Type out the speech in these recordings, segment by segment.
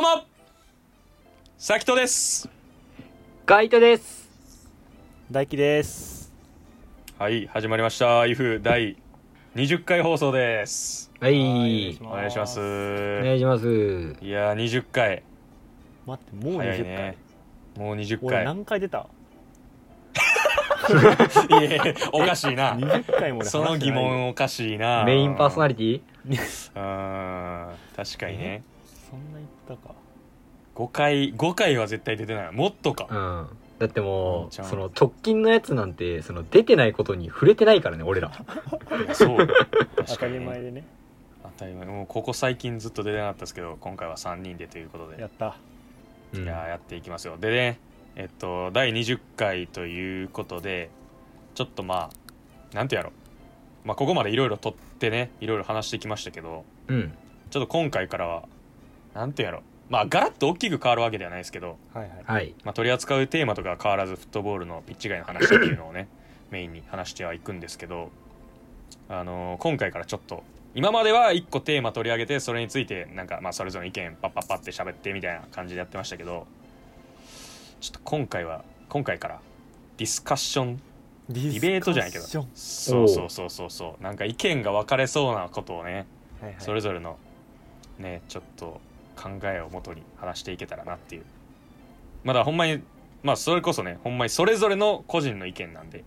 どうもさきとです。ガイトです。大輝です。はい始まりました。IF 第20回放送です。はい。お願いします。お願いします。いやー20回。待ってもう20回、ね。もう20俺回。何回出た？いやいやおかしいな。20回も俺話してそないの疑問おかしいな。メインパーソナリリティ？うん確かにねそんな言ったか。5回5回は絶対出てない。もっとか。うん。だってもうその直近のやつなんてその出てないことに触れてないからね俺ら。そう。確当たかに。ねり前でね。当たり前。もうここ最近ずっと出てなかったですけど今回は3人でということで。やった。うん。いやーやっていきますよ。でねえっと第20回ということでちょっとまあなんてやろ。まあここまでいろいろ撮ってねいろいろ話してきましたけどうん。ちょっと今回からはなんてやろ。まあガラッと大きく変わるわけではないですけど、はいはい。はい。まあ、取り扱うテーマとかは変わらずフットボールのピッチ外の話っていうのをねメインに話してはいくんですけど。あのー今回からちょっと今までは1個テーマ取り上げてそれについてなんかまあそれぞれの意見パッパッパって喋ってみたいな感じでやってましたけど。ちょっと今回は今回からディスカッションデディベートじゃないけど。そうそうそうそうそう。なんか意見が分かれそうなことをねはいはい、それぞれのねちょっと考えをもとに話していけたらなっていう。まだほんまにまあそれこそねほんまにそれぞれの個人の意見なんで。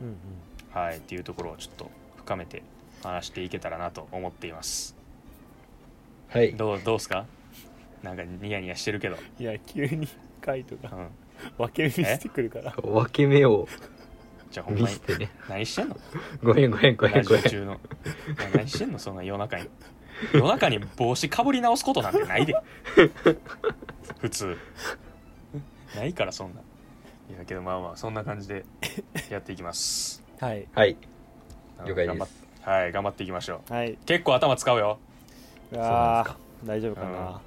うんうん。はいっていうところをちょっと深めて話していけたらなと思っています。はい。どうどうすか？なんかニヤニヤしてるけど、いや急にカイトがうん、分け目してくるから。分け目をじゃあほんまに何してんの？ごめんごめんごめラんごめん。何してんの？そんな夜中に夜中に帽子かぶり直すことなんてないで。普通。ないからそんな。いやけどまあまあそんな感じでやっていきます。はい。はい。了解です。頑張っはい頑張っていきましょう。はい。結構頭使うよ、うそうなんわですか。ー大丈夫かな、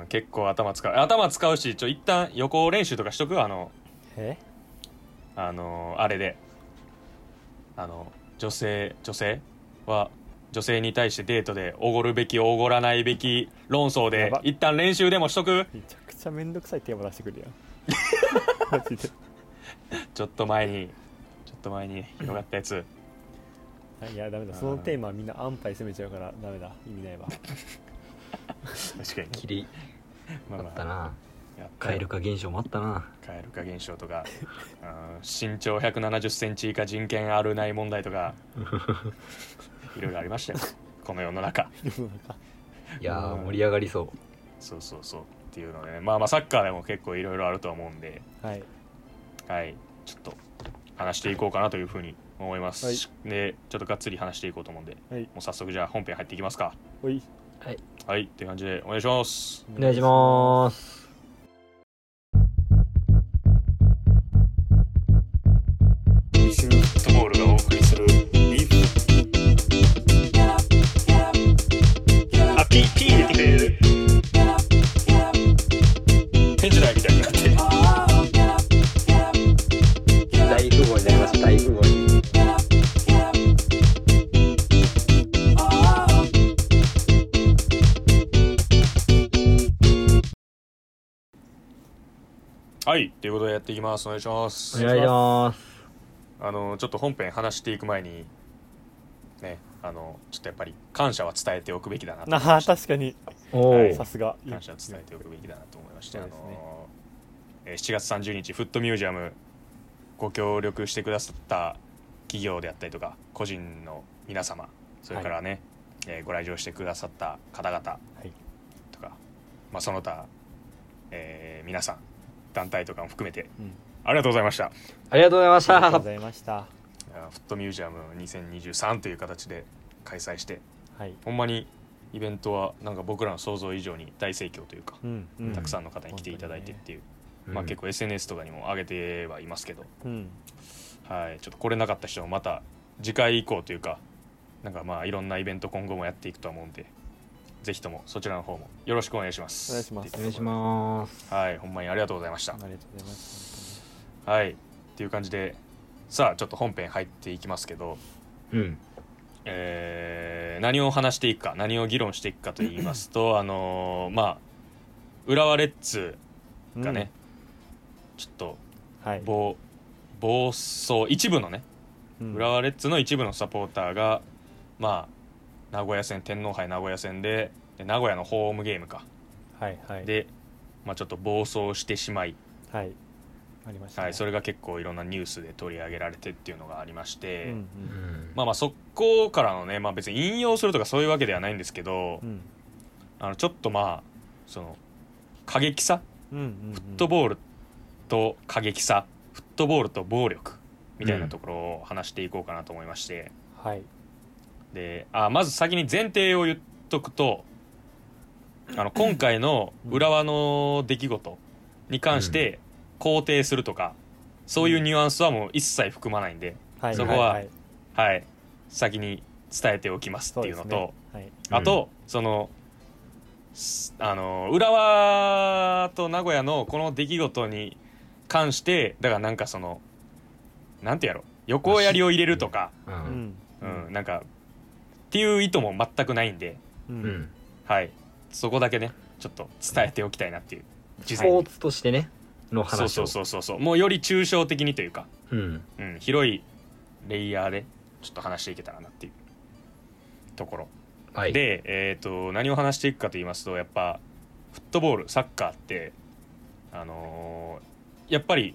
うん、結構頭使う。頭使うしちょ一旦予行練習とかしとく？あのえ？あのあれで。あの女性女性は女性に対してデートでおごるべきおごらないべき論争で一旦練習でもしとく？めちゃくちゃめんどくさいテーマ出してくるやん。マジでちょっと前にちょっと前に広がったやつ。いやダメだ。そのテーマはみんな安牌攻めちゃうからダメだ。意味ないわ。確かに。キリまあまあ。あったな。蛙化現象もあったな。蛙化現象とか、うん身長1 7 0ンチ以下人権あるない問題とか いろいろありましたよ。この世の中。いや盛り上がりそう。そうそうそう。っていうのでね。まあまあサッカーでも結構いろいろあると思うんで。はい。はい。ちょっと話していこうかなというふうに思います、はい。でちょっとがっつり話していこうと思うんで。はい。もう早速じゃあ本編入っていきますか。おい。はい。っていう感じでお願いします。お願いしますっていきます。お願いします。お願いします。あのちょっと本編話していく前にねあのちょっとやっぱり感謝は伝えておくべきだなと思いました。確かに。さすが感謝は伝えておくべきだなと思いまして、あのえー7月30日フットミュージアムご協力してくださった企業であったりとか個人の皆様それからね、えーご来場してくださった方々はい。とか、まあ、その他、えー皆さん団体とかも含めて。うん。ありがとうございました。いありがとうございました。ありがとうございました。やフットミュージアム2023という形で開催して。はい。ほんまにイベントはなんか僕らの想像以上に大盛況というか、うんうん。たくさんの方に来ていただいてっていう、うんまあ、結構 SNS とかにも上げてはいますけど、うん。はい、ちょっと来れなかった人もまた次回以降というかなんかまあいろんなイベント今後もやっていくと思うんでぜひともそちらの方もよろしくお願いします。お願いします。お願いします。すはいほんまにありがとうございました。ありがとうございます。はい。っていう感じでさあちょっと本編入っていきますけどうん。えー何を話していくか何を議論していくかと言いますとあのーまあ浦和レッズがね、ちょっとうんはい。暴暴走一部のねうん。浦和レッズの一部のサポーターがまあ名古屋戦天皇杯名古屋戦でで名古屋のホームゲームか。はいはい。で、まあ、ちょっと暴走してしまい、はい。ありましたね。はい、それが結構いろんなニュースで取り上げられてっていうのがありまして、うんうん。まあまあそこからのね、まあ、別に引用するとかそういうわけではないんですけど、うん。あのちょっとまあその過激さ？うんうんうん。フットボールと過激さ？フットボールと暴力？みたいなところを話していこうかなと思いまして、はいであまず先に前提を言っとくとあの今回の浦和の出来事に関して肯定するとか、そういうニュアンスはもう一切含まないんで、はい。そこはい。はい。はい、先に伝えておきますっていうのとね。はい。あと、そのすあの浦和と名古屋のこの出来事に関してだからなんかそのなんてやろ。横槍を入れるとか、ううんん。うん、なんかっていう意図も全くないんで、ううん。んはい、そこだけねちょっと伝えておきたいなっていう事ス前にポーツとしてねの話を。そうそうそうそう。もうより抽象的にというか、うん。うん、広いレイヤーでちょっと話していけたらなっていう。ところ。はい。で、えー、と何を話していくかと言いますとやっぱフットボールサッカーって、あのーやっぱり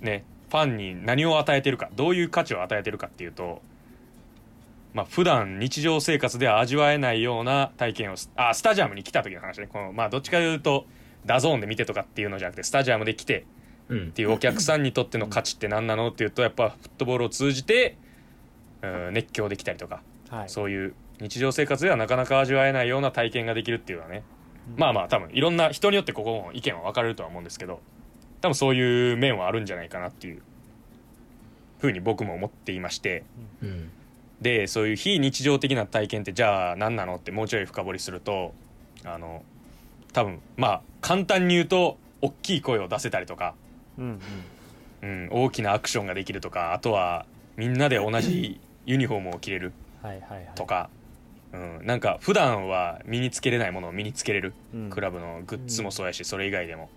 ねファンに何を与えてるかどういう価値を与えてるかっていうとまあ普段日常生活では味わえないような体験をすあスタジアムに来た時の話ね。この、まあ、どっちかというと DAZN で見てとかっていうのじゃなくてスタジアムで来てうん。っていうお客さんにとっての価値って何なのっていうとやっぱフットボールを通じて、うん、熱狂できたりとかはい。そういう日常生活ではなかなか味わえないような体験ができるっていうのはね、うん。まあまあ多分いろんな人によってここも意見は分かれるとは思うんですけど多分そういう面はあるんじゃないかなっていうふうに僕も思っていまして。うんでそういう非日常的な体験ってじゃあ何なのってもうちょい深掘りするとあの多分まあ簡単に言うと大きい声を出せたりとか、うんうん。うん、大きなアクションができるとかあとはみんなで同じユニフォームを着れるはいはいはい。とか、うん、なんか普段は身につけれないものを身につけれる、うん。クラブのグッズもそうやし、それ以外でも。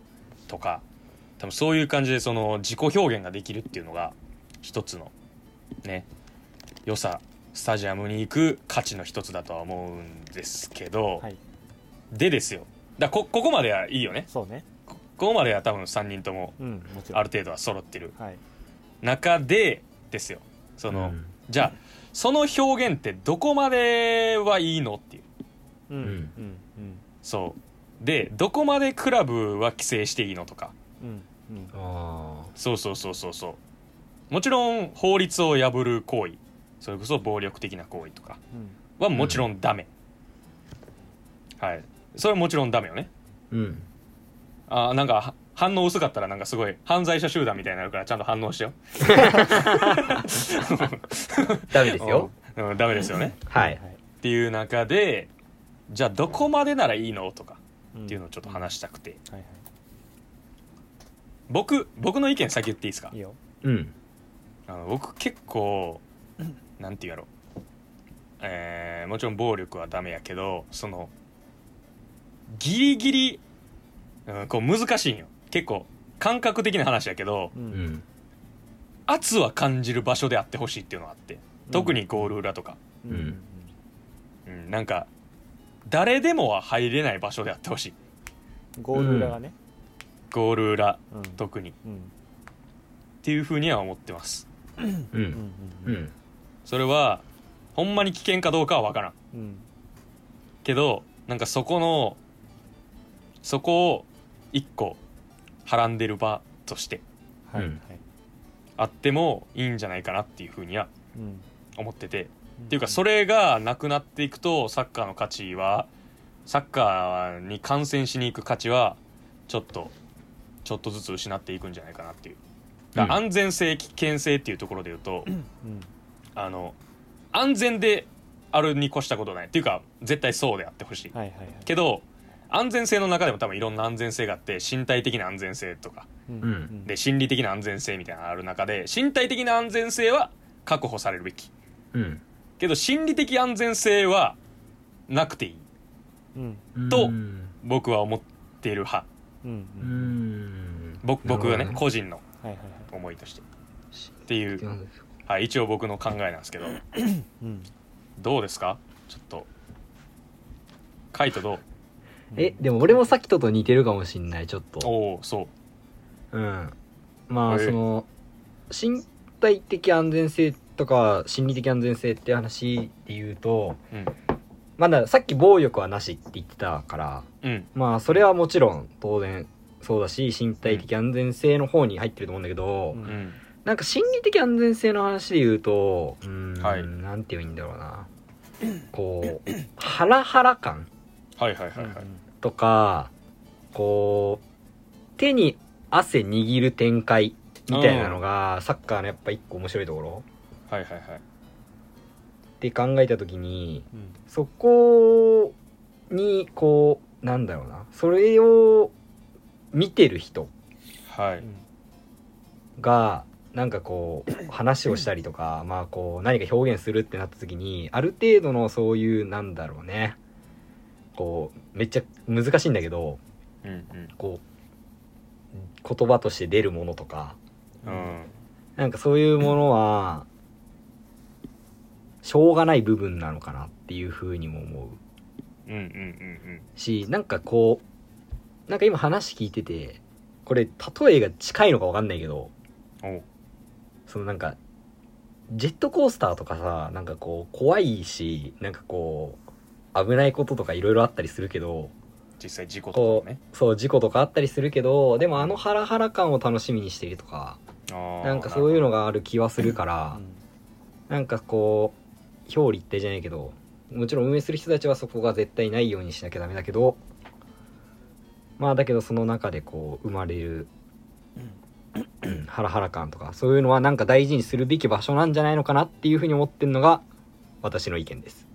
とか多分そういう感じでその自己表現ができるっていうのが一つのね良さスタジアムに行く価値の一つだとは思うんですけど、はい。でですよ。だこここまではいいよね。そうね。こここまでは多分3人ともうんもちろん。ある程度は揃ってる。はい。中でですよ。その、うん。じゃあその表現ってどこまではいいのっていう。うん。うん。うん。うん。そう。でどこまでクラブは規制していいのとか。うん。うん。あそうそうそうそうそう。もちろん法律を破る行為それこそ暴力的な行為とかうん。はもちろんダメ、はい。それはもちろんダメよね。ーうん。あーなんかは反応薄かったらなんかすごい犯罪者集団みたいになるからちゃんと反応してよ ダメですよ。うん、うんダメですよね。はい。っていう中でじゃあどこまでならいいのとかっっていうのをちょっと話したくて。はいは僕僕の意見先言っていいですか？いいいよ。うんあの僕結構なんて言うやろ。えーもちろん暴力はダメやけどそのギリギリ、うん、こう難しいんよ。結構感覚的な話やけどううん。ん圧は感じる場所であってほしいっていうのがあって特にゴール裏とか、うん。うん。うん、なんか誰でもは入れない場所であってほしい。ゴール裏がね。ゴール裏うん。特に。っうん。ていうふうには思ってます。ううん。んううんんそれはほんまに危険かどうかは分からん。うん。けどなんかそこのそこを一個はらんでる場としてはい。あってもいいんじゃないかなっていうふうにはうん。思ってて。っていうかそれがなくなっていくとサッカーの価値はサッカーに観戦しに行く価値はちょっとちょっとずつ失っていくんじゃないかなっていう。だからうん。安全性危険性っていうところで言うとうんあの安全であるに越したことない。っていうか絶対そうであってほしい。はいはいはい。けど安全性の中でも多分いろんな安全性があって身体的な安全性とか。うん。うん。で心理的な安全性みたいなのがある中で身体的な安全性は確保されるべき。うん。けど心理的安全性はなくていい。うん。うんとうん。僕は思ってる派。うん僕僕がね個人のはいはいはい。思いとして。っていう、はい、一応僕の考えなんですけど。うん。どうですか？ちょっと。カイトどう？えでも俺もさっきとと似てるかもしんないちょっと。おおそう。うん。まあえその身体的安全性とか心理的安全性って話で言うとうん。まださっき暴力はなしって言ってたからうん。まあそれはもちろん当然そうだし身体的安全性の方に入ってると思うんだけど、うんうんなんか心理的安全性の話で言うとうーん、はい。なんて言えばいいんだろうな。こうハラハラ感。はいはいはいはい。とかこう手に汗握る展開みたいなのがサッカーのやっぱ一個面白いところ。はいはいはい。って考えた時にうん。そこにこうなんだろうな。それを見てる人はい。がなんかこう話をしたりとかまあこう何か表現するってなった時にある程度のそういうなんだろうね。こうめっちゃ難しいんだけどうんうん。こう言葉として出るものとかうん。なんかそういうものはしょうがない部分なのかなっていうふうにも思う。うんうんうんしなんかこうなんか今話聞いててこれ例えが近いのか分かんないけどそのなんかジェットコースターとかさなんかこう怖いしなんかこう危ないこととかいろいろあったりするけど実際事故とこかもね。うそう事故とかあったりするけどでもあのハラハラ感を楽しみにしているとかなんかそういうのがある気はするからうんなんかこう表裏一体じゃないけどもちろん運営する人たちはそこが絶対ないようにしなきゃダメだけどまあだけどその中でこう生まれる、うんハラハラ感とかそういうのはなんか大事にするべき場所なんじゃないのかなっていうふうに思ってるのが私の意見です。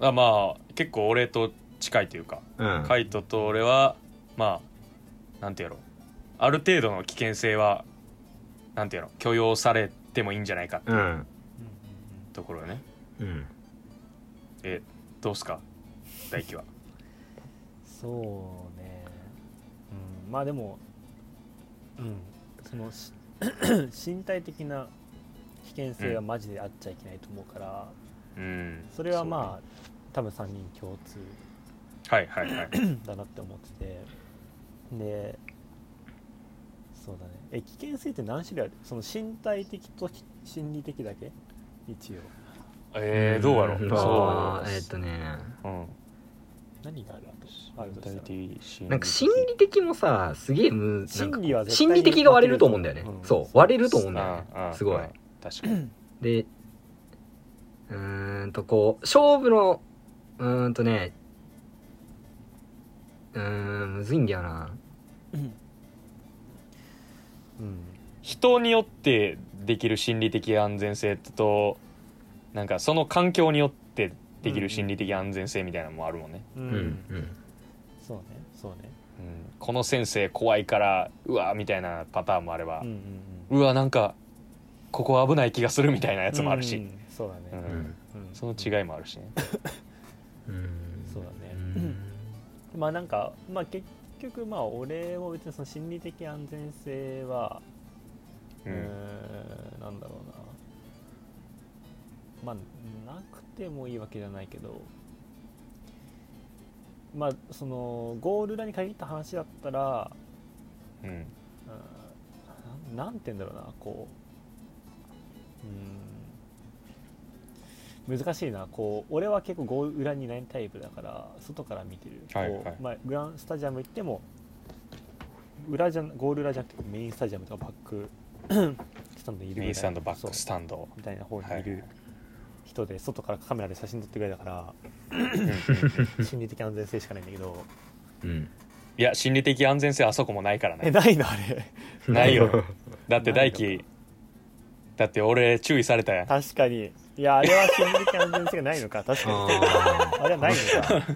あまあ結構俺と近いというかうん、カイトと俺はまあなんていう。のある程度の危険性はなんていう。の許容されてもいいんじゃないかってう、いうん。ところよね、うん、えどうすか？大輝は。そうね。うん。まあでもうんそのし 身体的な危険性はマジであっちゃいけないと思うから、うん。それはまあ多分3人共通あはいはいはい。だなって思ってて。でそうだね。え危険性って何種類ある？その身体的と心理的だけ？一応。えー、どうやろう、ん。そあーえーっとね。う、うん、何がある？なんか心理的もさすげえむ心理は心に理的が割れると思うんだよね、うん。そう割れると思うんだよね。すごい。確かに。でうーんとこう勝負のうーんとねうーんむずいんだよな。うん。人によってできる心理的安全性となんかその環境によってできる心理的安全性みたいなのもあるもんね、う、うんんうん。そうねそうね。うん、この先生怖いからうわみたいなパターンもあればうん、うんうん。うわなんかここ危ない気がするみたいなやつもあるし、うんそうだね、うん。うん。うんその違いもあるしね、うん。そうだね。うん。まあなんかまあ結局まあ俺も別にその心理的安全性はううんーんなんだろうな。まあなくてもいいわけじゃないけど。まあそのゴール裏に限った話だったらうん。うんなんて言うんだろうなこう。うん。難しいなこう。俺は結構ゴール裏にいないタイプだから外から見てる、はいはい。まあ、グランスタジアム行っても裏じゃゴール裏じゃなくてメインスタジアムとかバック スタンドにいるスタンドバックスタンド。みたいな方にいる人で外からカメラで写真撮ってくれだから 心理的安全性しかないんだけど。うん。いや心理的安全性あそこもないからね。えないの？あれ。ないよ。だって大輝だって俺注意されたやん。確かに。いやあれは心理的安全性がないのか。確かに。ああれはないのか。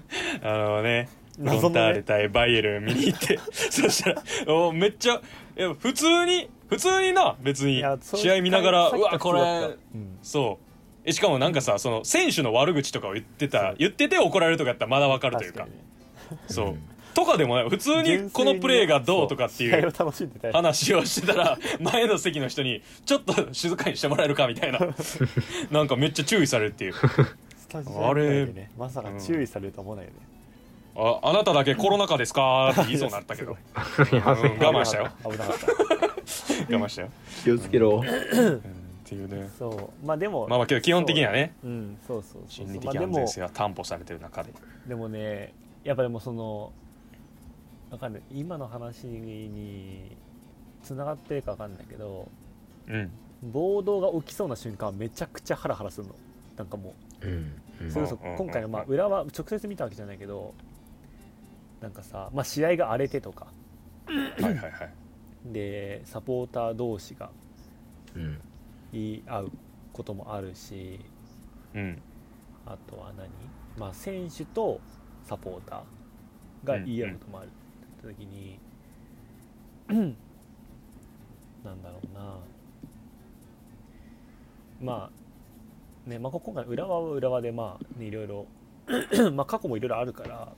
あのね謎のターレ対バイエルン見に行ってそしたらおめっちゃいや普通に普通にな別に。試合見ながらうわこれうん。そう。えしかもなんかさその選手の悪口とかを言ってた言ってて怒られるとかやったらまだわかるというか。そう。とかでもない。普通にこのプレーがどうとかっていう話をしてたら 前の席の人にちょっと静かにしてもらえるかみたいな。なんかめっちゃ注意されるっていう。スタジアム内でね。まさか注意されるとは思わないよね、ああなただけコロナ禍ですか？って言いそうになったけど、うん我慢したよ。危なかった。我慢したよ、気をつけろ。うんっていうね。そう。まあでもまあまあけど基本的にはね。そううんそうそうそう心理的安全性は担保されてる中で。でもねやっぱでもそのわかんない。今の話につながってるかわかんないけどうん。暴動が起きそうな瞬間はめちゃくちゃハラハラするの。なんかもう。ん。ううんそれこそ今回のまあ裏は直接見たわけじゃないけどなんかさ、まあ、試合が荒れてとか。はいはいはい。でサポーター同士がうん言い合うこともあるしうん。あとは何、まあ、選手とサポーターが言い合うこともあるって時に、なんだろうな。まあね、まあ、今回浦和は浦和でまあ、ね、いろいろ まあ過去もいろいろあるから、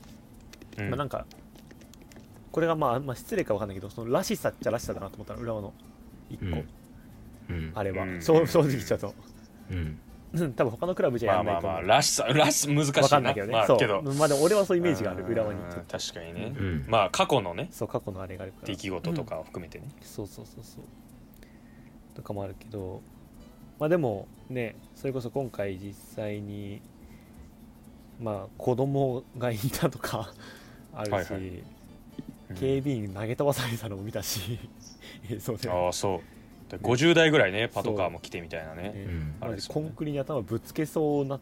うん。まあ、なんかこれがまあ、まあ、失礼か分かんないけどそのらしさっちゃらしさだなと思ったの浦和の一個、うんうんあれは、うん。そう正直ちゃうと。うん。うん。多分他のクラブじゃまあまあやらないと思う、まあらしさらし難しいな。分かんないけどね、そう。まあけど。まあでも俺はそういうイメージがある浦和にうん確かにね、うん。まあ過去のね。そう過去のあれがあるから。出来事とかを含めてね、そうそうそうそう。とかもあるけど。まあでもねそれこそ今回実際にまあ子供がいたとか あるし、はいはい。うん。警備員投げ飛ばされたのも見たし 映像で。ああそう。で50代ぐらいねパトカーも来てみたいなね。ねうね。コンクリに頭ぶつけそうな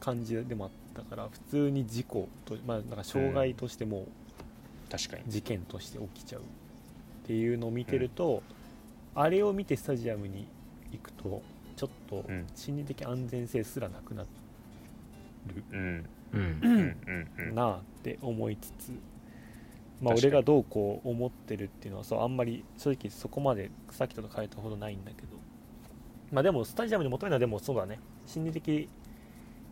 感じでもあったから普通に事故とまあなんか障害としても確かに。事件として起きちゃうっていうのを見てると、あれを見てスタジアムに行くとちょっとうん。心理的安全性すらなくなるうん。うん。うん。うん。うん。なあって思いつつ、まあ、俺がどうこう思ってるっていうのはそうあんまり正直そこまでさっきとか変えたほどないんだけど。まあでもスタジアムに求めるのはでもそうだね。心理的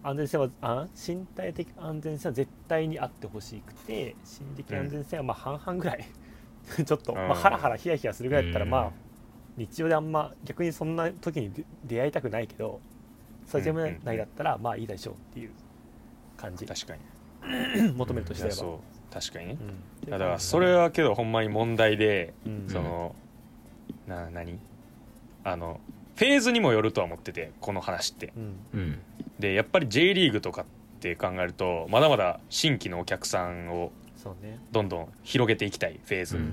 安全性はあ身体的安全性は絶対にあってほしくて心理的安全性はまあ半々ぐらい、ちょっと、まあ、うんハラハラヒヤヒヤするぐらいだったらうん。まあ日常であんま逆にそんな時に出出会いたくないけどスタジアム内だったらまあいいでしょうっていう感じ。確かに。求めるとしてれば。確かにね。うん。いやだからそれはけどほんまに問題でうん。そのな何？あのフェーズにもよるとは思っててこの話って。うん。うん。でやっぱり J リーグとかって考えるとまだまだ新規のお客さんをそうね。どんどん広げていきたいフェーズ、うん。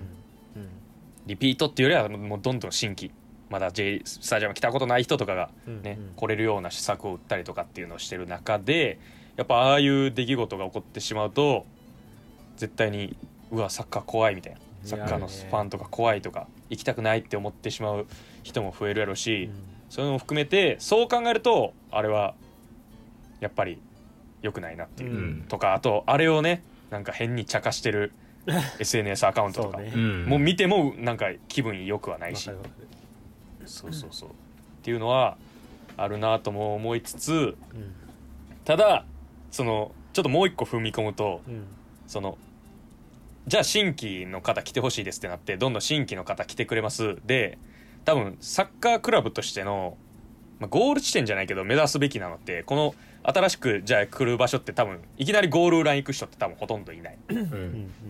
リピートっていうよりはもうどんどん新規。まだ J スタジアム来たことない人とかがうん。ね、うん。来れるような施策を打ったりとかっていうのをしてる中でやっぱああいう出来事が起こってしまうと絶対にうわサッカー怖いみたいな。サッカーのファンとか怖いとか行きたくないって思ってしまう人も増えるやろうし、そういうのも含めてそう考えるとあれはやっぱり良くないなっていう、うん。とかあとあれをねなんか変に茶化してる SNS アカウントとか、ね。うん。もう見てもなんか気分良くはないし。そうそうそう。っていうのはあるなとも思いつつうん。ただそのちょっともう一個踏み込むとうんそのじゃあ新規の方来てほしいですってなってどんどん新規の方来てくれます。で多分サッカークラブとしての、まあ、ゴール地点じゃないけど目指すべきなのってこの新しくじゃあ来る場所って多分いきなりゴール裏に行く人って多分ほとんどいない。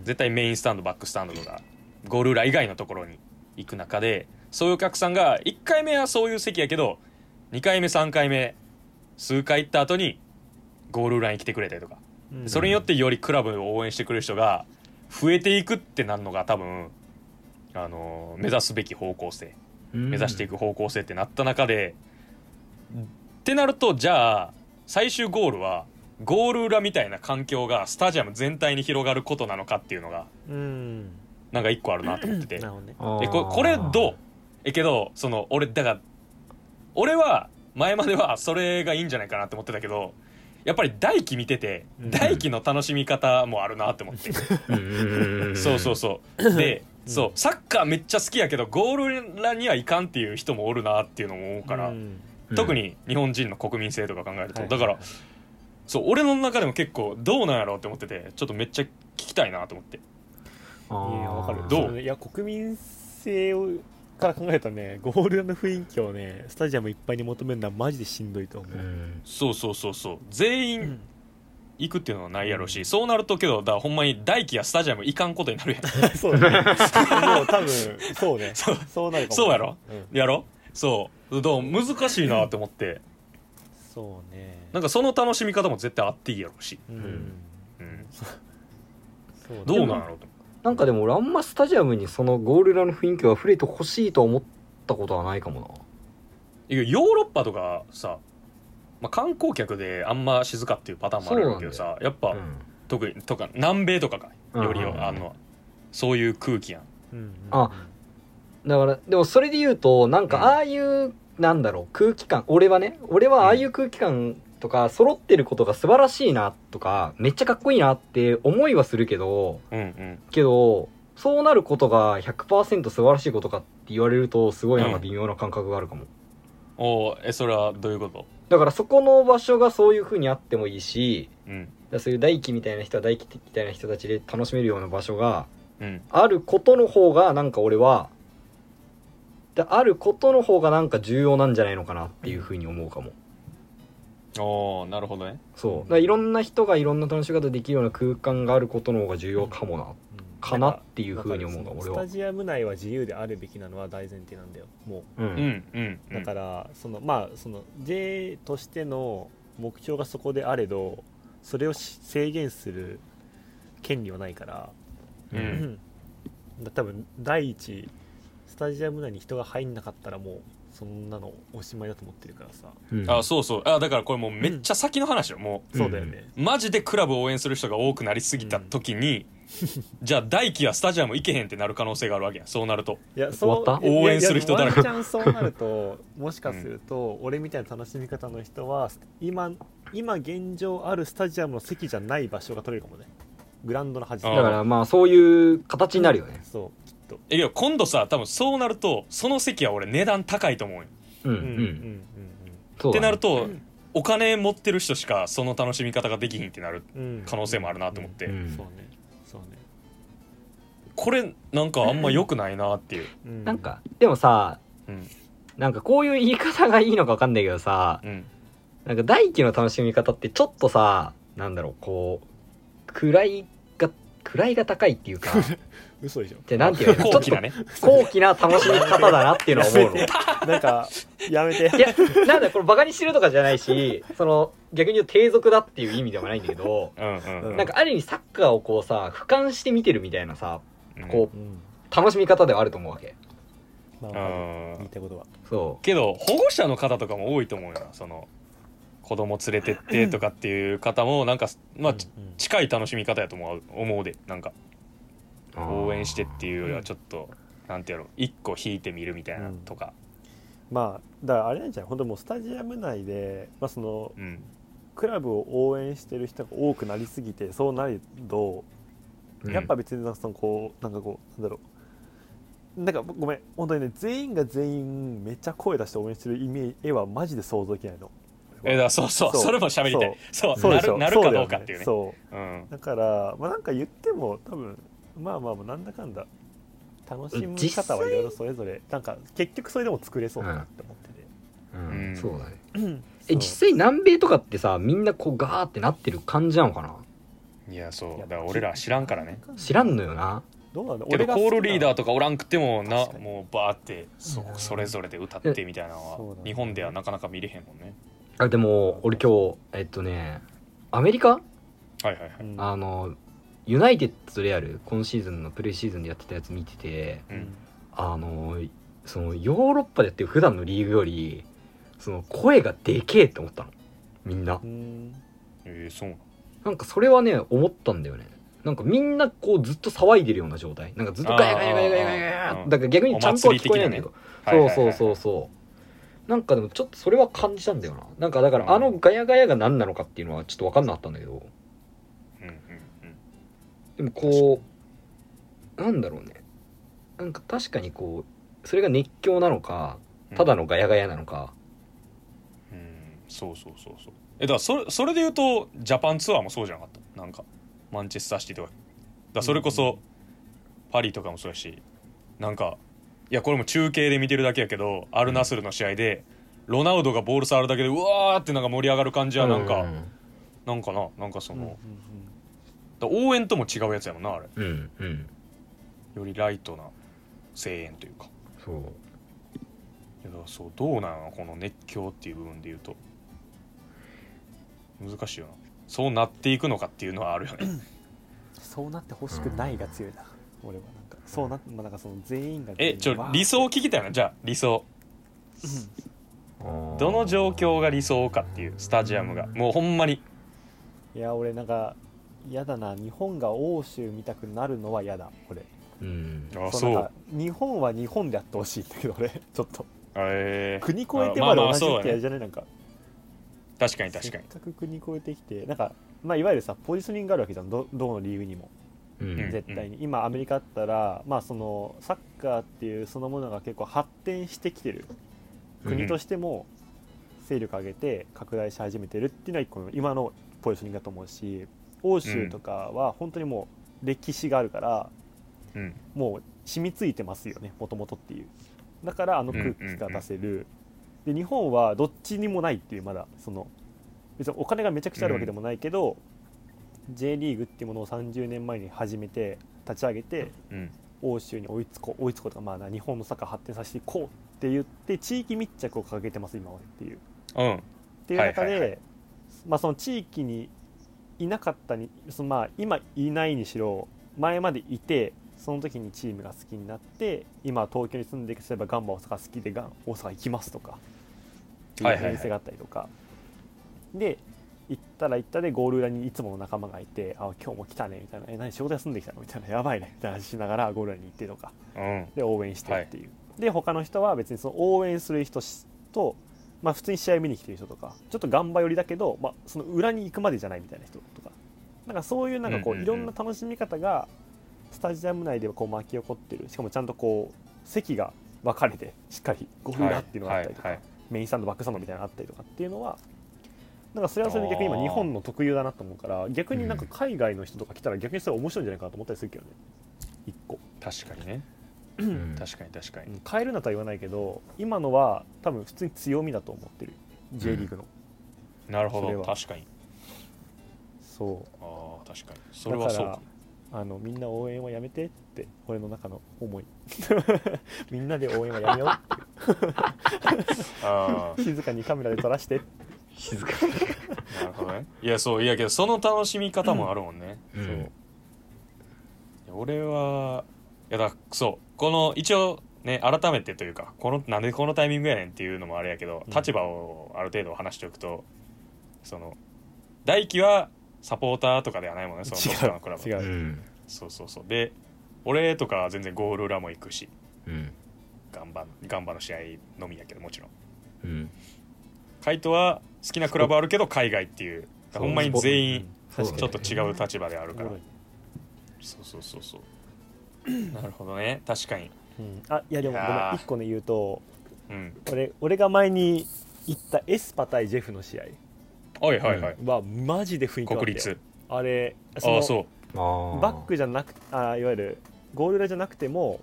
絶対メインスタンドバックスタンドとかゴール裏以外のところに行く中でそういうお客さんが1回目はそういう席やけど2回目3回目数回行った後にゴール裏に来てくれたりとかうん。それによってよりクラブを応援してくれる人が増えていくってなるのが多分あの目指すべき方向性。目指していく方向性ってなった中で、ってなるとじゃあ最終ゴールはゴール裏みたいな環境がスタジアム全体に広がることなのかっていうのがうん。なんか一個あるなと思ってて。ね。えここれどう？えけどその俺だから俺は前まではそれがいいんじゃないかなって思ってたけどやっぱり大輝見ててうん。大輝の楽しみ方もあるなって思って、うん。そうそうそう。で、うん。そうサッカーめっちゃ好きやけどゴール裏にはいかんっていう人もおるなっていうのも思うから、うん。特に日本人の国民性とか考えると、はいだからそう俺の中でも結構どうなんやろうって思っててちょっとめっちゃ聞きたいなと思って。いやわかる。どう？いや国民性をから考えたらねゴールドの雰囲気をねスタジアムいっぱいに求めるのはマジでしんどいと思う、うん。そうそうそうそう。全う員ん。行くっていうのはないやろしそうなるとけどだほんまに大輝やスタジアム行かんことになるやん。そうね。もう多分そうね。そう。そうなるかもそうやろ？うん。やろ？そう。だ難しいなって思って。そうね。なんかその楽しみ方も絶対あっていいやろし、うん、んうん、そうね。どうなんやろうとなんかでも俺あんまスタジアムにそのゴール裏の雰囲気が溢れてほしいと思ったことはないかもいやヨーロッパとかさ、まあ、観光客であんま静かっていうパターンもあるけどさやっぱ、な、うん。特にとか南米とかかよりうんうんうん。あのそういう空気やん。うんうんあだからでもそれで言うとなんうん。かああいう、なんだろう空気感。俺はね俺はああいう空気感とか揃ってることが素晴らしいなとかめっちゃかっこいいなって思いはするけどうんうん。けどそうなることが100%素晴らしいことかって言われるとすごいなんか微妙な感覚があるかも、おーえそれはどういうこと？だからそこの場所がそういう風にあってもいいしうん。だそういう大輝みたいな人は大輝みたいな人たちで楽しめるような場所がうん。あることの方がなんか俺はであることの方がなんか重要なんじゃないのかなっていう風に思うかもおおなるほどね。そう。だいろんな人がいろんな楽しみ方できるような空間があることの方が重要かもなうん。かなっていう風に思うが俺は。スタジアム内は自由であるべきなのは大前提なんだよもう。うん。んうん。ううん。だからそのまあその J としての目標がそこであれどそれをし制限する権利はないからううん。うん。だ多分第一スタジアム内に人が入んなかったらもうそんなのおしまいだと思ってるからさ、うん。あそうそう。あだからこれもうめっちゃ先の話よ。もうんそうだよね、うマジでクラブを応援する人が多くなりすぎた時に、じゃあ大輝やスタジアム行けへんってなる可能性があるわけやんそうなると。いや終わった？いや応援する人だらけワンチャンそうなると もしかすると、俺みたいな楽しみ方の人は今今現状あるスタジアムの席じゃない場所が取れるかもね。グラウンドの端あだからまあそういう形になるよね。そうと。えいや今度さ多分そうなるとその席は俺値段高いと思うよ。うんううん。うんん。ってそうだね。なるとお金持ってる人しかその楽しみ方ができひんってなるうん。うん可能性もあるなと思って、うんそうね。そうね、これなんかあんま良くないなっていう、うなんかでもさうん。なんかこういう言い方がいいのか分かんないけどさうん、なんか大輝の楽しみ方ってちょっとさなんだろうこう位が位が高いっていうか 嘘でしょ。じゃなんていうの ちょっと高貴なね高貴な楽しみ方だなっていうのは思うの。いなんかやめて。やなんだこれバカにしてるとかじゃないしその逆に言うと低俗だっていう意味ではないんだけどうんうんうん。なんかある意味サッカーをこうさ俯瞰して見てるみたいなさこううん楽しみ方ではあると思うわけ。まあ言ん。いたいことは。そけど保護者の方とかも多いと思うよなその子供連れてってとかっていう方もなんかまあ、うん近い楽しみ方やと思う思うでなんか。う応援してっていうよりはちょっと、なんてやろ一個引いてみるみたいなうん。とかまあだからあれなんじゃない？本当もうスタジアム内で、まあ、そのうん。クラブを応援してる人が多くなりすぎてそうなると、うん。やっぱ別になんかそのこうなんかこうなんだろう。なんかごめん本当にね全員が全員めっちゃ声出して応援してるイメージ絵はマジで想像できないの。えだそうそうそれも喋りたい。そう。そうなるなるかどうかっていうね。そう。うん。だからまあなんか言っても多分まあまあまあなんだかんだ楽しむ方はいろいろそれぞれなんか結局それでも作れそうだなって思ってて、うんうん。そうだね。うん。え実際南米とかってさみんなこうガーってなってる感じなのかな？いやそう。だから俺ら知らんからね。知らんのよな。どうなんだけどコールリーダーとかかおらんくてもなもうバーってそうん。それぞれで歌ってみたいなのは日本ではなかなか見れへんもんね。あでも俺今日えっとねアメリカ？はいはいはい。あのユナイテッドとレアル今シーズンのプレーシーズンでやってたやつ見ててうん。あのそのヨーロッパでやってる普段のリーグよりその声がでけえって思ったの。みんな。うん。えー、そうなんかそれはね思ったんだよね。なんかみんなこうずっと騒いでるような状態。なんかずっとガヤガヤガヤガヤガヤだから逆にちゃんとは聞こえないんだけど、そうそうそうそう。なんかでもちょっとそれは感じたんだよな。なんかだかうんらあのガヤガヤが何なのかっていうのはちょっと分かんなかったんだけどでもこうなんだろうね。なんか確かにこうそれが熱狂なのかうん。ただのガヤガヤなのか、うん。そうそうそうそう。えだからそれそれで言うとジャパンツアーもそうじゃなかった？なんかマンチェスターシティとか。だからそれこそ、パリとかもそうやしなんかいやこれも中継で見てるだけやけどアルナスルの試合で、ロナウドがボール触るだけでうわーってなんか盛り上がる感じはなんか、うんなんかな？なんかそうんうんの、だ応援とも違うやつやもんなあれ。うんうん。よりライトな声援というか。そう。いやそうどうなのこの熱狂っていう部分で言うと。難しいよな。そうなっていくのかっていうのはあるよね。そうなってほしくないが強いな、俺はなんか。そうな,、まあ、なんかその全員がえちょ理想聞きたいな。じゃあ理想。どの状況が理想かっていうスタジアムが。もうほんまに。いや俺なんか嫌だな。日本が欧州見たくなるのは嫌だ。俺。うん。あそう。日本は日本でやってほしいんだけど俺。ちょっと。えー、国越えてまで同じってやじゃない？なんか。確かに確かに。せっかく国越えてきてなんかまあいわゆるさポジショニングがあるわけじゃん。どどのリーグにも。うん。うん。絶対に、今アメリカだったらまあそのサッカーっていうそのものが結構発展してきてる。国としても勢力上げて拡大し始めてるっていうのは一個の今のポジショニングだと思うし欧州とかは本当にもう歴史があるからうん。もう染みついてますよねもともとっていう。だからあの空気が出せる、で日本はどっちにもないっていうまだその別にお金がめちゃくちゃあるわけでもないけど、J リーグっていうものを30年前に始めて立ち上げてうん。欧州に追いつこう追いつこうとか、まあな、日本のサッカー発展させていこうって言って地域密着を掲げてます今はっていう。うん。っていう中で、はいはいはまあ、その地域にいなかったにそのまあ今いないにしろ前までいてその時にチームが好きになって今東京に住んで例えばガンバ大阪好きでガン大阪行きますとかいうはいはい。はいお店があったりとか、で行ったら行ったでゴール裏にいつもの仲間がいて「あ今日も来たね」みたいな「え何仕事休んできたの?」みたいな「やばいね」みたいな話しながらゴール裏に行ってとか。うん。で応援してっていう、で他の人は別にその応援する人と、まあ、普通に試合見に来てる人とかちょっと頑張寄りだけど、まあ、その裏に行くまでじゃないみたいな人とか。なんかそういうなんかこう,、いろんな楽しみ方がスタジアム内でこう巻き起こってる。しかもちゃんとこう席が分かれてしっかりゴール裏っていうのがあったりとか、メインスタンドバックスタンドみたいなのがあったりとかっていうのはなんかそれはそれで逆に今日本の特有だなと思うから逆になんか海外の人とか来たら逆にそれ面白いんじゃないかなと思ったりするけどね。一個。確かにねうん。確かに確かに。うん。変えるなとは言わないけど今のは多分普通に強みだと思ってる。J リーグの、なるほど。確かに。そああ確かに。うそれはそう。あのみんな応援はやめてって俺の中の思い。みんなで応援はやめよ あう静かにカメラで撮らして。静かあなるほどね。いやそう。いやけどその楽しみ方もあるもんね、うん。そう。いや俺はいやだそうこの一応ね改めてというかこのなんでこのタイミングやねんっていうのもあれやけど、うん。立場をある程度話しておくとその大輝はサポーターとかではないもんねそのどっかのクラブ違う。うん。そうそうそう。で俺とかは全然ゴール裏も行くしうん。ガンバガンバの試合のみやけどもちろん。うん。カイトは好きなクラブあるけど海外っていう。ほんまに全員ちょっと違う立場であるから。そうそうそうそう なるほどね。確かに。うん。あいやでもごめんいやー。一個ね言うとうん。俺俺が前に行ったエスパ対ジェフの試合。はいはいはい、はマジで雰囲気国立。あれそのああそあー。バックじゃなくあいわゆるゴール裏じゃなくても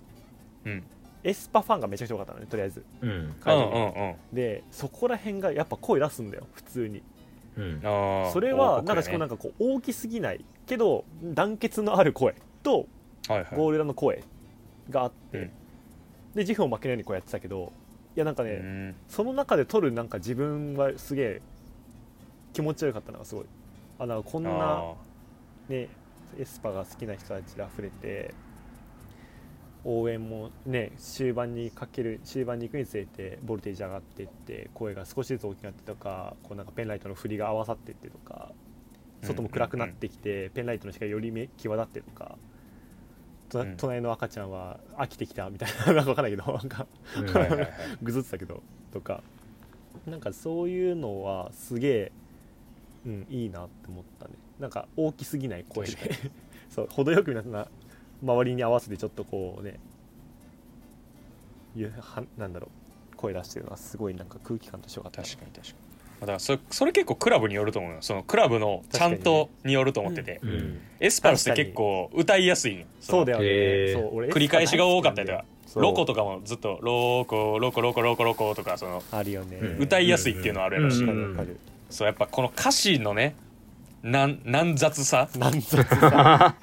ううん。エスパファンがめちゃくちゃ多かったのねとりあえず。うん。うん会場にうんうん。でそこら辺がやっぱ声出すんだよ普通に。うん。ああそれはなんかしかもなんかこう大きすぎないけど団結のある声とはいはい。ゴール裏の声があって、うん。でジフも負けないようにこうやってたけどいやなんかね、うん。その中で撮るなんか自分はすげえ気持ちよかったのがすごい。あなんかこんなあねエスパが好きな人たちで溢れて応援もね終盤にかける終盤に行くにつれてボルテージ上がっていって声が少しずつ大きくなってとかこうなんかペンライトの振りが合わさっていってとか外も暗くなってきて、ペンライトの光がより目際立ってとかとうん。隣の赤ちゃんは飽きてきたみたいな なんか分かんないけどなんか。ぐずってたけどとか。なんかそういうのはすげえ、うん、いいなって思ったね。なんか大きすぎない声で。確 そう程よく皆さん周りに合わせてちょっとこうね。ゆはなんだろう。声出してるのはすごいなんか空気感としてよかったな確かに確かだからそそれ結構クラブによると思うよ。そのクラブのちゃんとによると思ってて、ううん。んエスパルスって結構歌いやすいそうだよね。繰り返しが多かったりとか。ロコとかもずっとローコロコロコロコロコとかそのあるよね。うん歌いやすいっていうのはあるやろし、うんわかるわかる。そうやっぱこの歌詞のねなん軟雑さ。なん雑さ。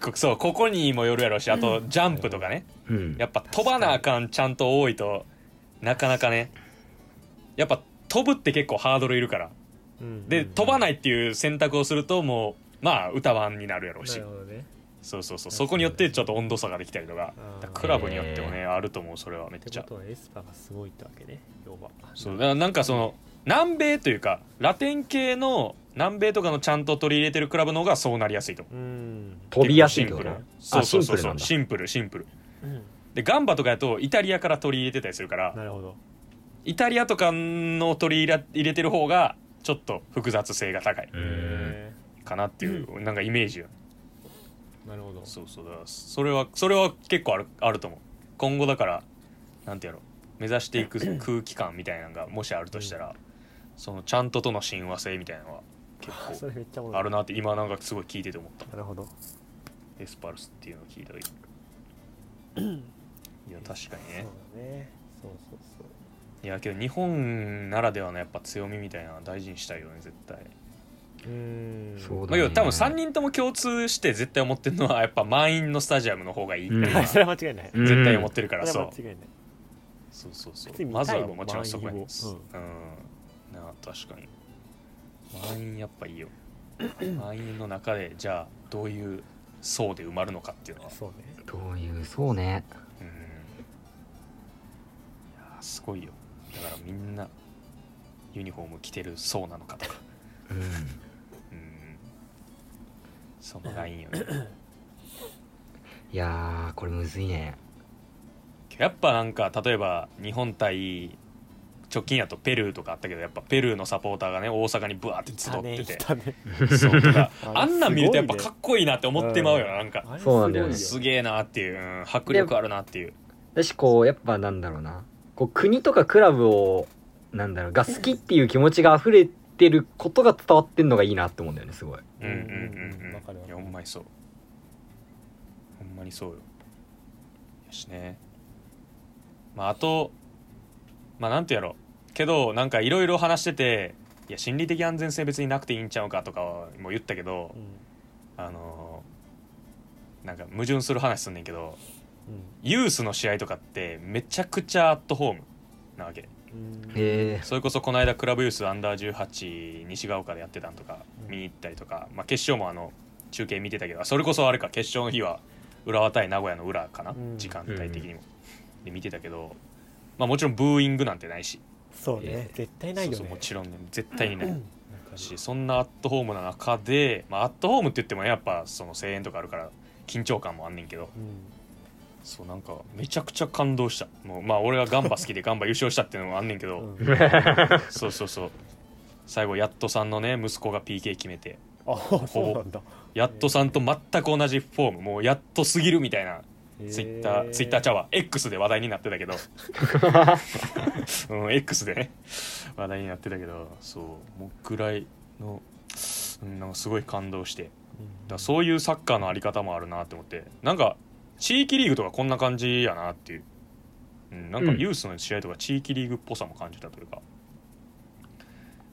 こ そうここにもよるやろしあとジャンプとかね。うん。やっぱ飛ばなあかんちゃんと多いとなかなかね。やっぱ飛ぶって結構ハードルいるから。うん。で飛ばないっていう選択をするともうまあ歌版になるやろうなしるほどね。そうそうそう。そこによってちょっと温度差ができたりとか。クラブによってもねあると思うそれはめっちゃ。ってことはエスパーがすごいってわけね要は。そう。だからなんかその南米というかラテン系の南米とかのちゃんと取り入れてるクラブの方がそうなりやすいと思う。うん。飛びやすいって結構ことシンプルそうそうそうあシシンプルシンプル。うん。でガンバとかやとイタリアから取り入れてたりするから。なるほどイタリアとかの取り入れてる方がちょっと複雑性が高い。かなっていうなんかイメージよ。ーなるほど。そうそう。だそれはそれは結構あるあると思う。今後だからなんてやろ目指していく 空気感みたいなのがもしあるとしたら、そのちゃんととの親和性みたいなのは結構 あるなって今なんかすごい聞いてて思った。なるほど。エスパルスっていうのを聞いた時。いや確かにそうねだね。そうそうそういやけど日本ならではのやっぱ強みみたいなのは大事にしたいよね絶対。うーん。まあ、そうだね。要は多分3人とも共通して絶対思ってるのはやっぱ満員のスタジアムの方がいいっていうのは それは間違いない。うん。絶対思ってるからそれそうは間違いない。そうそうそう。まずはもちろんそこやね満員を。うん。なあ確かに。満員やっぱいいよ。満員の中でじゃあどういう層で埋まるのかっていうのは。そうね。どういうそうね。うん。いやーすごいよだからみんなユニフォーム着てる層なのかとか。うん。うん。そのラインよね。いやーこれむずいね。やっぱなんか例えば日本対直近やとペルーとかあったけどやっぱペルーのサポーターがね大阪にブワーって集ってて。ねそう。とかああんなん見るとやっぱかっこいいなって思ってまうよななんか。そうなんだよね。すすげえなっていう、うん迫力あるなっていう。だしこうやっぱなんだろうなこう国とかクラブをなんだろうが好きっていう気持ちが溢れてることが伝わってんのがいいなって思うんだよねすごい。うんうんうんうん。わかるほんまにそうほんまにそうよ。やしね。まああとまあなんてやろ。けどなんかいろいろ話してていや心理的安全性別になくていいんちゃうかとかも言ったけどうん。あのーなんか矛盾する話すんねんけどうんユースの試合とかってめちゃくちゃアットホームなわけ。それこそこの間クラブユースアンダー18西ヶ丘でやってたんとかうん。見に行ったりとか、まあ、決勝もあの中継見てたけどそれこそあれか。決勝の日は浦和対名古屋の裏かな、うん。時間帯的にも、で見てたけど、まあ、もちろんブーイングなんてないし。そうね。え絶対ないよね。そうそうもちろんね。絶対にない。うん。しそんなアットホームな中で、まあ、アットホームって言ってもねやっぱその声援とかあるから緊張感もあんねんけど。うんそうなんかめちゃくちゃ感動した。もうまあ俺がガンバ好きで ガンバ優勝したっていうのもあんねんけど、うん。そうそうそう。最後やっとさんのね息子が PK 決めて。あそうなんだ。やっとさんと全く同じフォーム。もうやっとすぎるみたいな。ツイッターツイッターちゃうわ。X で話題になってたけど。うん X でね。話題になってたけど。そう。もうぐらいの、うん、なんかすごい感動して。だそういうサッカーのあり方もあるなって思って。なんか地域リーグとかこんな感じやなっていう、うん、なんかうん。ユースの試合とか地域リーグっぽさも感じたというか、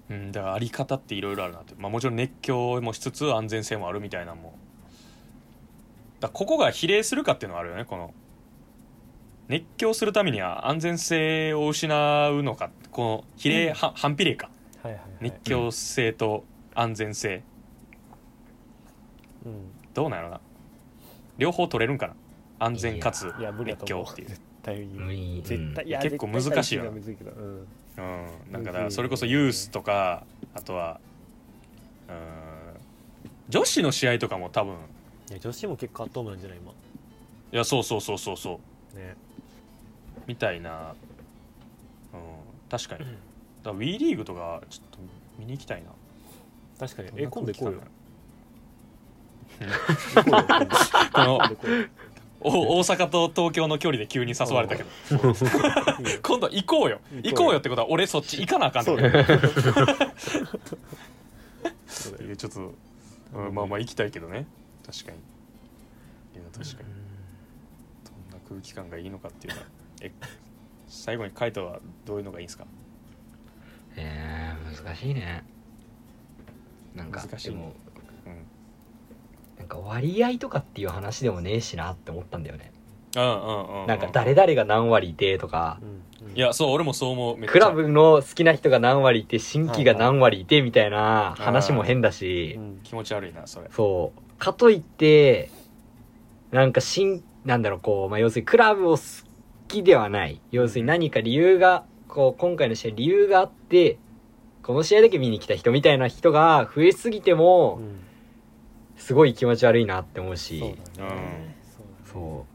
うん、だからあり方っていろいろあるなって、まあ、もちろん熱狂もしつつ安全性もあるみたいなのも。だここが比例するかっていうのはあるよねこの。熱狂するためには安全性を失うのかこの比例、は反比例か。はいはいはい。熱狂性と安全性、うん。どうなんやろな。両方取れるんかな安全かつ熱狂っていう。絶対結構難しいようんうん。なん。かだからそれこそユースとかあとはうん。女子の試合とかも多分。いや女子も結構アットホームなんじゃない今。いやそうそうそうそうそう。ね。みたいな。うん。確かに。だから WE リーグとかちょっと見に行きたいな。確かに。え今度行こうよ。この 今度行こうよ お大阪と東京の距離で急に誘われたけど。今度行こうよ。行こうよ。ってことは俺そっち行かなあかんって ちょっと、うんまあまあ行きたいけどね。確かに。いや確かに。どんな空気感がいいのかっていうのは。え最後にカイトはどういうのがいいんですか？えー、難しいね。なんか難しいね。でもか割合とかっていう話でもねえしなって思ったんだよね。うんうんうんうん。なんか誰々が何割いてとか。いやそう俺もそう思うめっちゃ。クラブの好きな人が何割いて新規が何割いてみたいな話も変だし。うん。気持ち悪いなそれ。そう。かといってなんか新なんだろうこう、まあ、要するにクラブを好きではない。要するに何か理由がこう今回の試合理由があってこの試合だけ見に来た人みたいな人が増えすぎてもうんすごい気持ち悪いなって思うし。そうだね。そうだねそ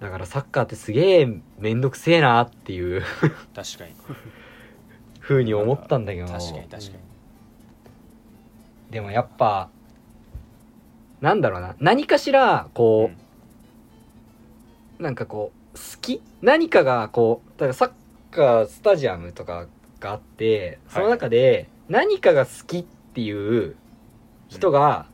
う。だからサッカーってすげえめんどくせえなっていう。確かに。風に思ったんだけど。確かに確かに。でもやっぱなんだろうな。何かしらこう、なんかこう好き？何かがこうだからサッカースタジアムとかがあってその中で何かが好きっていう人が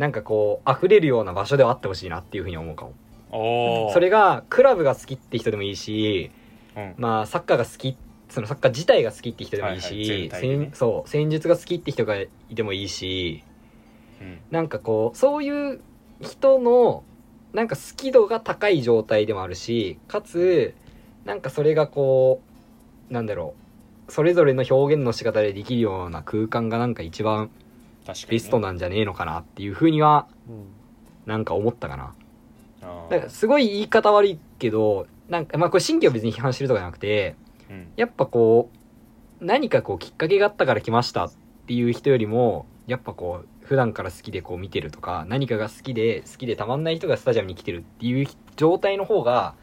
なんかこう溢れるような場所ではあってほしいなっていうふうに思うかも。それがクラブが好きって人でもいいしうん。まあサッカーが好きそのサッカー自体が好きって人でもいいはいはいね。戦そう戦術が好きって人がいてもいいしうん。なんかこうそういう人のなんか好き度が高い状態でもあるしかつなんかそれがこうなんだろうそれぞれの表現の仕方でできるような空間がなんか一番ベストなんじゃねえのかなっていうふうにはうんなんか思ったかな。だからすごい言い方悪いけどなんかまあこれ新規を別に批判してるとかじゃなくてうん。やっぱこう何かこうきっかけがあったから来ましたっていう人よりもやっぱこう普段から好きでこう見てるとか何かが好きで好きでたまんない人がスタジアムに来てるっていう状態の方が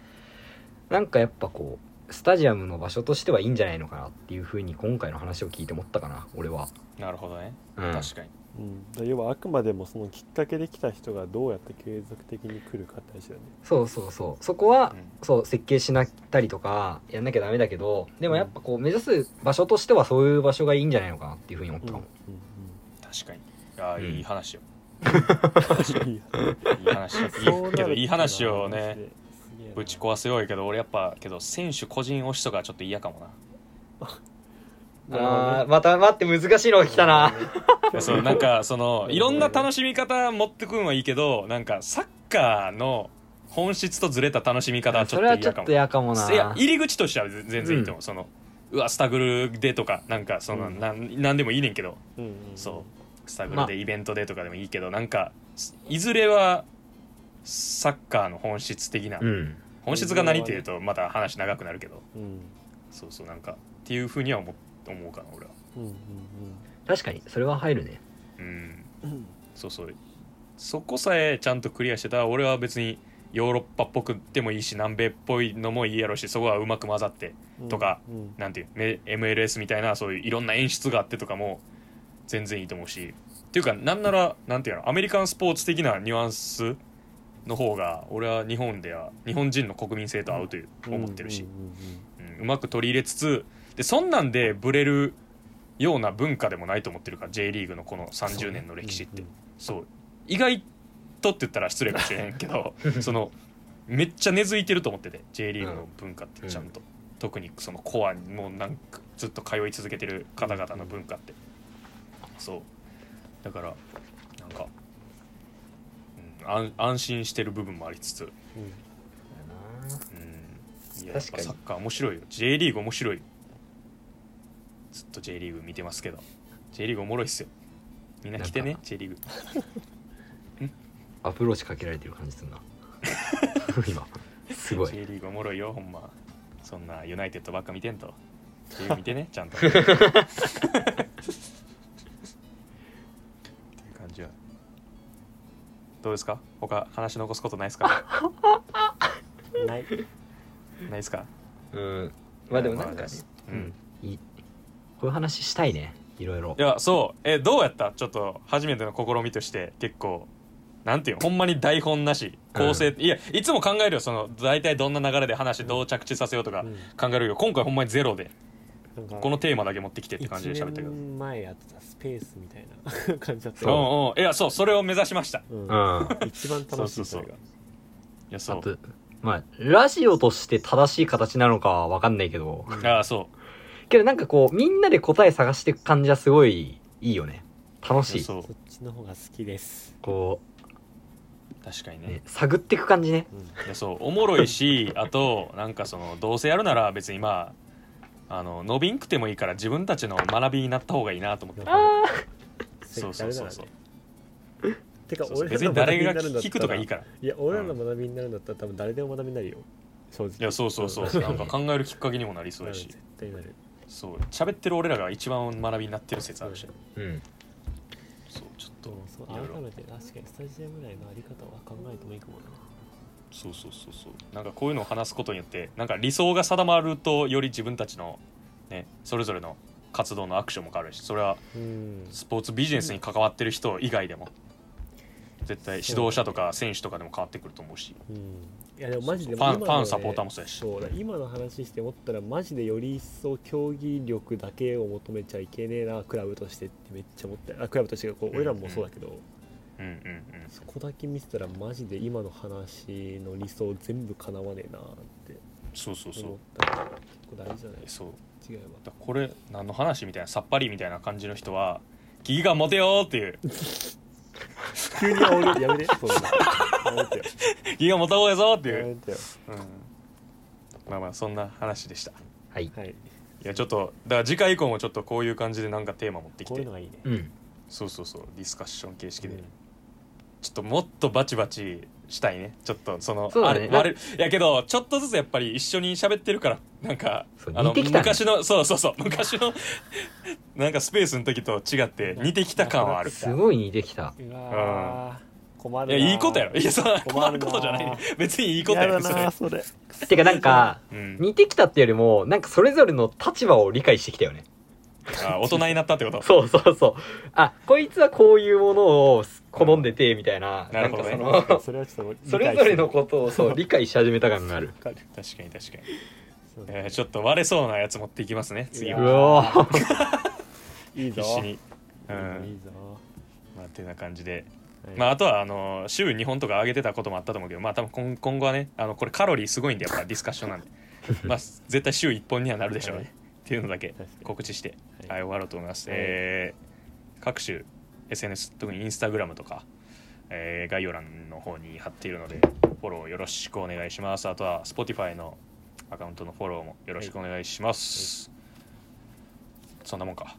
なんかやっぱこうスタジアムの場所としてはいいんじゃないのかなっていうふうに今回の話を聞いて思ったかな俺は、なるほどね。うん、確かに。うん、だ要はあくまでもそのきっかけで来た人がどうやって継続的に来るかって話だよね。そうそうそう。そこはうん。そう設計しなったりとかやんなきゃダメだけどでもやっぱこう目指す場所としてはそういう場所がいいんじゃないのかなっていうふうに思ったかも、確かに。ああうん。いい話よ。うんうんいいいい話いいけどいい話をねぶち壊すよいけど俺やっぱけど選手個人推しとかちょっと嫌かもな。あーまた待って難しいのが来たな、そうなんかそのいろんな楽しみ方持ってくんはいいけどなんかサッカーの本質とずれた楽しみ方はちょっとと嫌かも。嫌かもな。いや入り口としては全然いいと思う、そのうわスタグルでとかなんかその、うん。なんなんでもいいねんけど。うんうんそう。スタグルでイベントでとかでもいいけど、なんかいずれはサッカーの本質的な、うん本質が何っていうとまた話長くなるけど。うん。そうそうなんかっていうふうには思思うかな俺は。うんうん確かにそれは入るね。うん。うんそうそう。そこさえちゃんとクリアしてたら俺は別にヨーロッパっぽくでもいいし南米っぽいのもいいやろうしそこはうまく混ざってうん。とかうん。なんていうめ MLS みたいなそういういろんな演出があってとかも全然いいと思うし。っていうかなんならなんていうのアメリカンスポーツ的なニュアンスの方が俺は日本では日本人の国民性と合うという思ってるし、うまく取り入れつつでそんなんでブレるような文化でもないと思ってるから J リーグのこの30年の歴史って。そう意外とって言ったら失礼かもしれへんけど そのめっちゃ根付いてると思ってて J リーグの文化ってちゃんと、特にそのコアにもうなんかずっと通い続けてる方々の文化って。そう。だからなんか、うん、安安心してる部分もありつつ。うん。うん。いや確かに。ぱサッカー面白いよ。J リーグ面白い。よずっと J リーグ見てますけど。J リーグおもろいっすよ。みんな来てね J リーグ。アプローチかけられてる感じするな。今。すごい。J リーグおもろいよほんま。そんなユナイテッドばっか見てんと。J リーグ見てねちゃんと っていう感じはどうですか？他話残すことないですか？ない。ないですか？うん。まあでもなんかね。ううん。んいい。こういう話したいね。いろいろ。いやそう。えどうやった？ちょっと初めての試みとして結構なんていうの？ほんまに台本なし。構成、いやいつも考えるよ。その大体どんな流れで話どう着地させようとかうん。考えるけど今回ほんまにゼロでこのテーマだけ持ってきてって感じで喋ったけど。1年前やってたスペースみたいな 感じだったう。んよ、うん。いやそうそれを目指しました。うん。うん。一番楽しいそれが。いやそう。あとまあラジオとして正しい形なのかは分かんないけど。ああそけどなんかこうみんなで答え探していく感じはすごいいいよね。楽しい。うそう。そっちの方が好きです、こう、確かにね。ね、探っていく感じね。うん。いやそう。おもろいしあとなんかそのどうせやるなら別にまああの伸びんくてもいいから自分たちの学びになった方がいいなと思って。あそうそうそうそう。てか俺らの学び別に誰がになるんだったら。聞くとかいいから。いや俺らの学びになるんだったら多分誰でも学びになるよ。正直。いやそうそうそう。なんか考えるきっかけにもなりそうやし。絶対なる。そう。喋ってる俺らが一番学びになってる説あるし。うん。そうちょっと改めて確かにスタジアム内のあり方は考えてもいいかもなそうそうそうそう。なんかこういうのを話すことによってなんか理想が定まるとより自分たちのねそれぞれの活動のアクションも変わるしそれはうん。スポーツビジネスに関わってる人以外でも絶対指導者とか選手とかでも変わってくると思うし。うん。いやでもマジでファン今のねファンサポーターもそうやし。今の話して思ったらマジでより一層競技力だけを求めちゃいけねえなクラブとしてってめっちゃ思ってあクラブとしてこう俺らもそうだけど、うんうんうんそこだけ見せたらマジで今の話の理想全部叶わねえなって。そうそうそう。思ったから結構大事じゃないそう。違えばだこれ何の話みたいなさっぱりみたいな感じの人は危機感持てよーっていう。急に煽る。やめてそんな。やめてよ。危機感持た方がいいぞっていう、やめてよ。うん、まあまあそんな話でした。はい。はい。いやちょっとだから次回以降もちょっとこういう感じでなんかテーマ持ってきて。こういうのがいいね。うん。そうそうそう。ディスカッション形式で、うんちょっともっとバチバチしたいね。ちょっとそのそうだね。あれ割れい。やけどちょっとずつやっぱり一緒に喋ってるからなんかそうあの似てきたね。昔のそうそうそう昔のなんかスペースの時と違って似てきた感はある。すごい似てきた。うわー困いるなやいいことやろ。いやそんな困困るるなことじゃない。別にいいことや嫌だろそれ。なそれ。てかなんかうん。似てきたってよりもなんかそれぞれの立場を理解してきたよね。あ大人になったってこと？そうそうそう。あこいつはこういうものを好んでてみたいな、なるほどね。んかそのそれはちょっとそれぞれのこことをそう理解し始めた感がある。と確かに確かに、えーちょっと割れそうなやつ持っていきますね次うは いいぞ。必死に。ういいぞん。いいぞ。まあってな感じで。はい。まあ、あとはあの週2本とか上げてたこともあったと思うけど、まあ、多分今今後はねあのこれカロリーすごいんでやっぱディスカッションなんで。まあ絶対週1本にはなるでしょうね、はい。っていうのだけ告知して、はいはい、終わろうと思います、はい。えー各種 SNS 特にインスタグラムとか、えー概要欄の方に貼っているのでフォローよろしくお願いします。あとは Spotify のアカウントのフォローもよろしくお願いします、そんなもんか。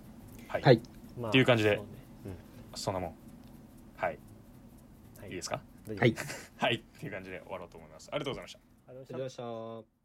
はい、はい。まあっていう感じで。そうね。そんなもん。はい。うんはい。いいですか？はい。はい。っていう感じで終わろうと思います。ありがとうございました。ありがとうございました